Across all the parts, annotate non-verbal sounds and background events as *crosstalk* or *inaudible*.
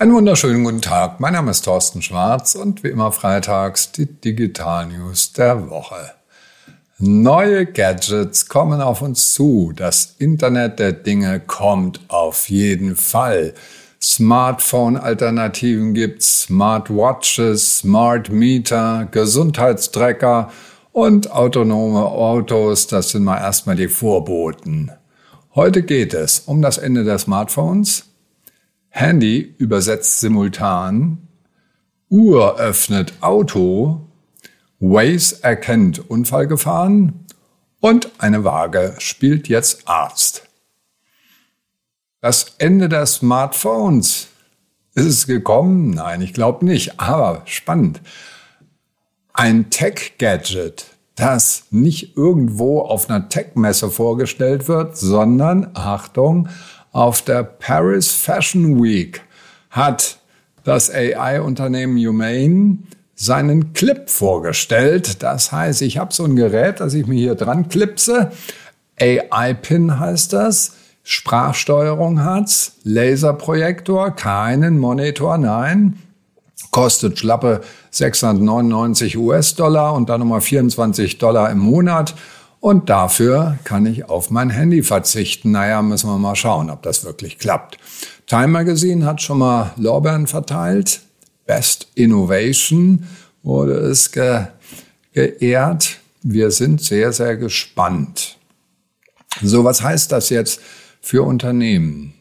Einen wunderschönen guten Tag. Mein Name ist Thorsten Schwarz und wie immer freitags die Digital News der Woche. Neue Gadgets kommen auf uns zu. Das Internet der Dinge kommt auf jeden Fall. Smartphone-Alternativen gibt's, Smartwatches, Smart Meter, Gesundheitstracker und autonome Autos. Das sind mal erstmal die Vorboten. Heute geht es um das Ende der Smartphones, Handy übersetzt simultan, Uhr öffnet Auto, Waze erkennt Unfallgefahren und eine Waage spielt jetzt Arzt. Das Ende der Smartphones. Ist es gekommen? Nein, ich glaube nicht. Aber spannend. Ein Tech-Gadget, das nicht irgendwo auf einer Tech-Messe vorgestellt wird, sondern, Achtung, auf der Paris Fashion Week hat das AI-Unternehmen Humane seinen Clip vorgestellt. Das heißt, ich habe so ein Gerät, das ich mir hier dran klipse. AI-Pin heißt das. Sprachsteuerung hat's, Laserprojektor, keinen Monitor, nein. Kostet schlappe 699 US-Dollar und dann nochmal 24 Dollar im Monat. Und dafür kann ich auf mein Handy verzichten. Naja, müssen wir mal schauen, ob das wirklich klappt. Time Magazine hat schon mal Lorbeeren verteilt. Best Innovation wurde es ge geehrt. Wir sind sehr, sehr gespannt. So, was heißt das jetzt für Unternehmen?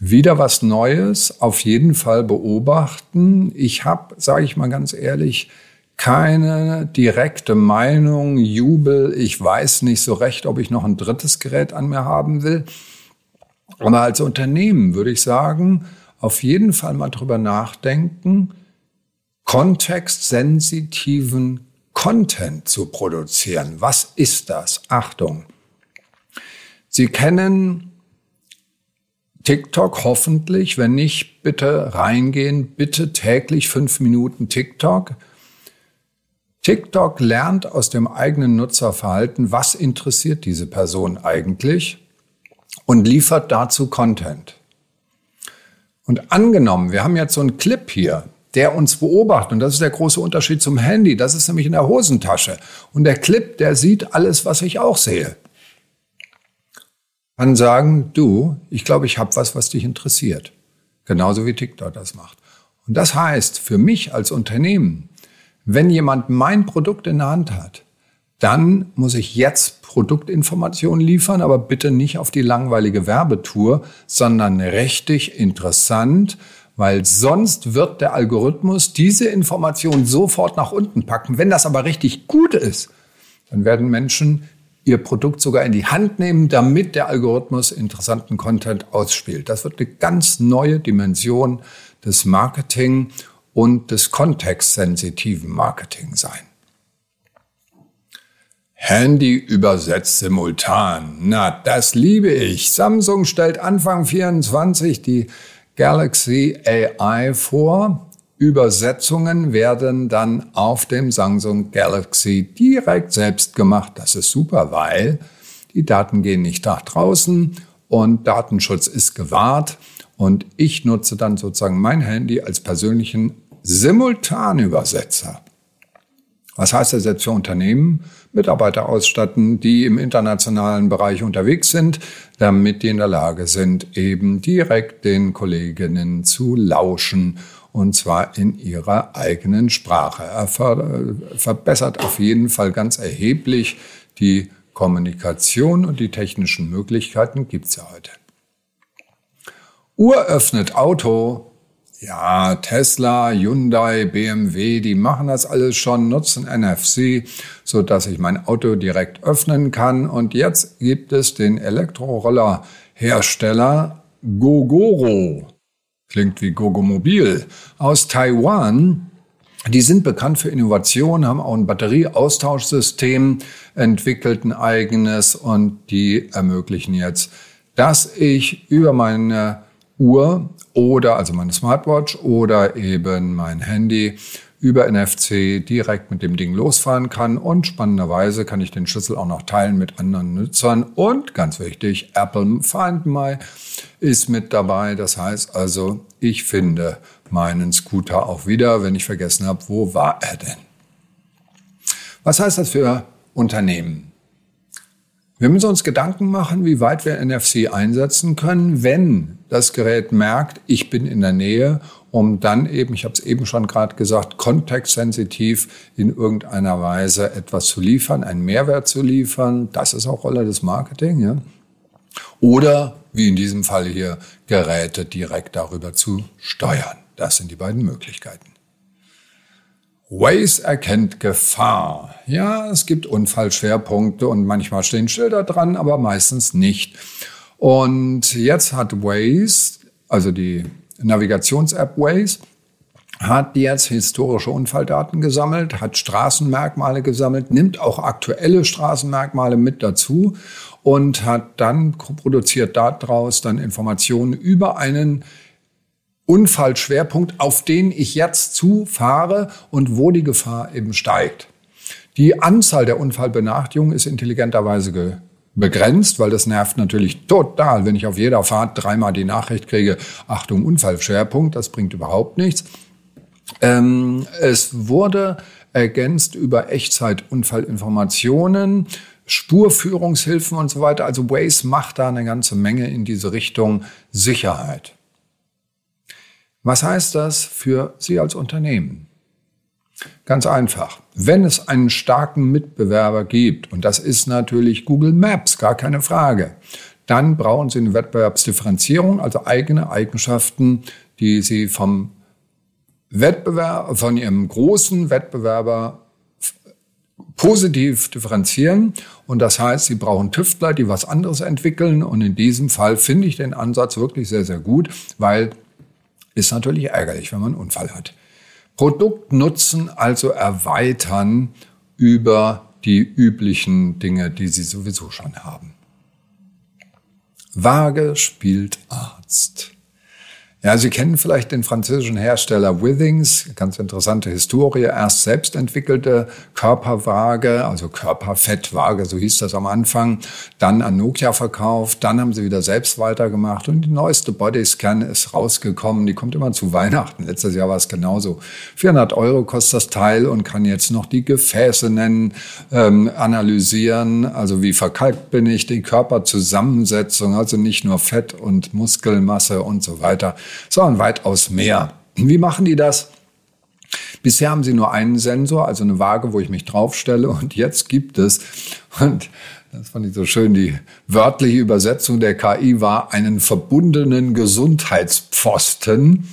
Wieder was Neues, auf jeden Fall beobachten. Ich habe, sage ich mal ganz ehrlich, keine direkte Meinung, Jubel. Ich weiß nicht so recht, ob ich noch ein drittes Gerät an mir haben will. Aber als Unternehmen würde ich sagen, auf jeden Fall mal drüber nachdenken, kontextsensitiven Content zu produzieren. Was ist das? Achtung. Sie kennen TikTok hoffentlich. Wenn nicht, bitte reingehen. Bitte täglich fünf Minuten TikTok. TikTok lernt aus dem eigenen Nutzerverhalten, was interessiert diese Person eigentlich und liefert dazu Content. Und angenommen, wir haben jetzt so einen Clip hier, der uns beobachtet, und das ist der große Unterschied zum Handy, das ist nämlich in der Hosentasche. Und der Clip, der sieht alles, was ich auch sehe. Kann sagen, du, ich glaube, ich habe was, was dich interessiert. Genauso wie TikTok das macht. Und das heißt, für mich als Unternehmen wenn jemand mein Produkt in der Hand hat, dann muss ich jetzt Produktinformationen liefern, aber bitte nicht auf die langweilige Werbetour, sondern richtig interessant, weil sonst wird der Algorithmus diese Information sofort nach unten packen. Wenn das aber richtig gut ist, dann werden Menschen ihr Produkt sogar in die Hand nehmen, damit der Algorithmus interessanten Content ausspielt. Das wird eine ganz neue Dimension des Marketing und des kontextsensitiven Marketing sein. Handy übersetzt simultan. Na, das liebe ich. Samsung stellt Anfang 24 die Galaxy AI vor. Übersetzungen werden dann auf dem Samsung Galaxy direkt selbst gemacht. Das ist super, weil die Daten gehen nicht nach draußen und Datenschutz ist gewahrt. Und ich nutze dann sozusagen mein Handy als persönlichen Simultanübersetzer. Was heißt das jetzt für Unternehmen? Mitarbeiter ausstatten, die im internationalen Bereich unterwegs sind, damit die in der Lage sind, eben direkt den Kolleginnen zu lauschen und zwar in ihrer eigenen Sprache. Er verbessert auf jeden Fall ganz erheblich die Kommunikation und die technischen Möglichkeiten gibt's ja heute. Uhr öffnet Auto, ja, Tesla, Hyundai, BMW, die machen das alles schon, nutzen NFC, so dass ich mein Auto direkt öffnen kann. Und jetzt gibt es den Elektroroller-Hersteller Gogoro. Klingt wie Gogomobil aus Taiwan. Die sind bekannt für Innovation, haben auch ein Batterieaustauschsystem entwickelt, ein eigenes und die ermöglichen jetzt, dass ich über meine Uhr oder also meine Smartwatch oder eben mein Handy über NFC direkt mit dem Ding losfahren kann. Und spannenderweise kann ich den Schlüssel auch noch teilen mit anderen Nutzern. Und ganz wichtig, Apple Find My ist mit dabei. Das heißt also, ich finde meinen Scooter auch wieder, wenn ich vergessen habe, wo war er denn? Was heißt das für Unternehmen? Wir müssen uns Gedanken machen, wie weit wir NFC einsetzen können, wenn das Gerät merkt, ich bin in der Nähe, um dann eben, ich habe es eben schon gerade gesagt, kontextsensitiv in irgendeiner Weise etwas zu liefern, einen Mehrwert zu liefern. Das ist auch Rolle des Marketing. Ja? Oder, wie in diesem Fall hier, Geräte direkt darüber zu steuern. Das sind die beiden Möglichkeiten. Waze erkennt Gefahr. Ja, es gibt Unfallschwerpunkte und manchmal stehen Schilder dran, aber meistens nicht. Und jetzt hat Waze, also die Navigations-App Waze, hat jetzt historische Unfalldaten gesammelt, hat Straßenmerkmale gesammelt, nimmt auch aktuelle Straßenmerkmale mit dazu und hat dann produziert daraus dann Informationen über einen Unfallschwerpunkt, auf den ich jetzt zufahre und wo die Gefahr eben steigt. Die Anzahl der Unfallbenachrichtigungen ist intelligenterweise begrenzt, weil das nervt natürlich total, wenn ich auf jeder Fahrt dreimal die Nachricht kriege, Achtung, Unfallschwerpunkt, das bringt überhaupt nichts. Ähm, es wurde ergänzt über Echtzeit-Unfallinformationen, Spurführungshilfen und so weiter. Also Waze macht da eine ganze Menge in diese Richtung Sicherheit. Was heißt das für Sie als Unternehmen? Ganz einfach. Wenn es einen starken Mitbewerber gibt, und das ist natürlich Google Maps, gar keine Frage, dann brauchen Sie eine Wettbewerbsdifferenzierung, also eigene Eigenschaften, die Sie vom Wettbewerber, von Ihrem großen Wettbewerber positiv differenzieren. Und das heißt, Sie brauchen Tüftler, die was anderes entwickeln. Und in diesem Fall finde ich den Ansatz wirklich sehr, sehr gut, weil ist natürlich ärgerlich, wenn man einen Unfall hat. Produktnutzen also erweitern über die üblichen Dinge, die Sie sowieso schon haben. Waage spielt Arzt. Ja, Sie kennen vielleicht den französischen Hersteller Withings, ganz interessante Historie, erst selbst entwickelte Körperwaage, also Körperfettwaage, so hieß das am Anfang, dann an Nokia verkauft, dann haben sie wieder selbst weitergemacht und die neueste Bodyscan ist rausgekommen, die kommt immer zu Weihnachten, letztes Jahr war es genauso. 400 Euro kostet das Teil und kann jetzt noch die Gefäße nennen, ähm, analysieren, also wie verkalkt bin ich, die Körperzusammensetzung, also nicht nur Fett und Muskelmasse und so weiter sondern weitaus mehr. Wie machen die das? Bisher haben sie nur einen Sensor, also eine Waage, wo ich mich draufstelle. Und jetzt gibt es, und das fand ich so schön, die wörtliche Übersetzung der KI war einen verbundenen Gesundheitspfosten.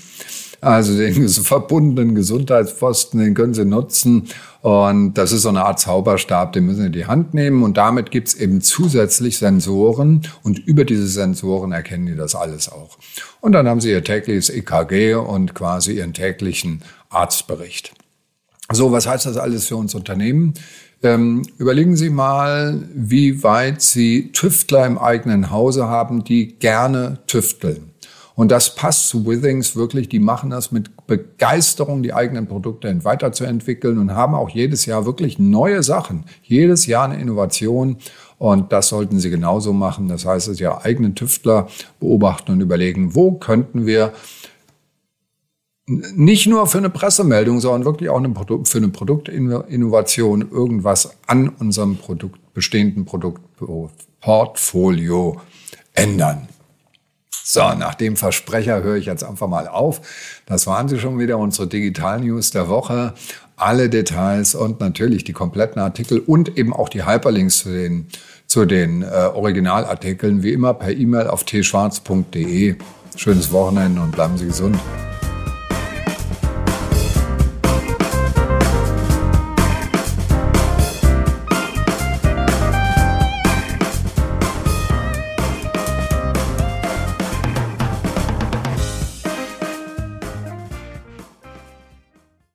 Also den *laughs* verbundenen Gesundheitspfosten, den können Sie nutzen. Und das ist so eine Art Zauberstab, den müssen Sie in die Hand nehmen. Und damit gibt's eben zusätzlich Sensoren. Und über diese Sensoren erkennen die das alles auch. Und dann haben Sie Ihr tägliches EKG und quasi Ihren täglichen Arztbericht. So, was heißt das alles für uns Unternehmen? Ähm, überlegen Sie mal, wie weit Sie Tüftler im eigenen Hause haben, die gerne tüfteln. Und das passt zu Withings wirklich. Die machen das mit Begeisterung, die eigenen Produkte weiterzuentwickeln und haben auch jedes Jahr wirklich neue Sachen. Jedes Jahr eine Innovation. Und das sollten Sie genauso machen. Das heißt, dass Ihre eigenen Tüftler beobachten und überlegen, wo könnten wir nicht nur für eine Pressemeldung, sondern wirklich auch für eine Produktinnovation irgendwas an unserem Produkt, bestehenden Produktportfolio ändern. So, nach dem Versprecher höre ich jetzt einfach mal auf. Das waren sie schon wieder, unsere Digital News der Woche. Alle Details und natürlich die kompletten Artikel und eben auch die Hyperlinks zu den, zu den äh, Originalartikeln, wie immer per E-Mail auf tschwarz.de. Schönes Wochenende und bleiben Sie gesund.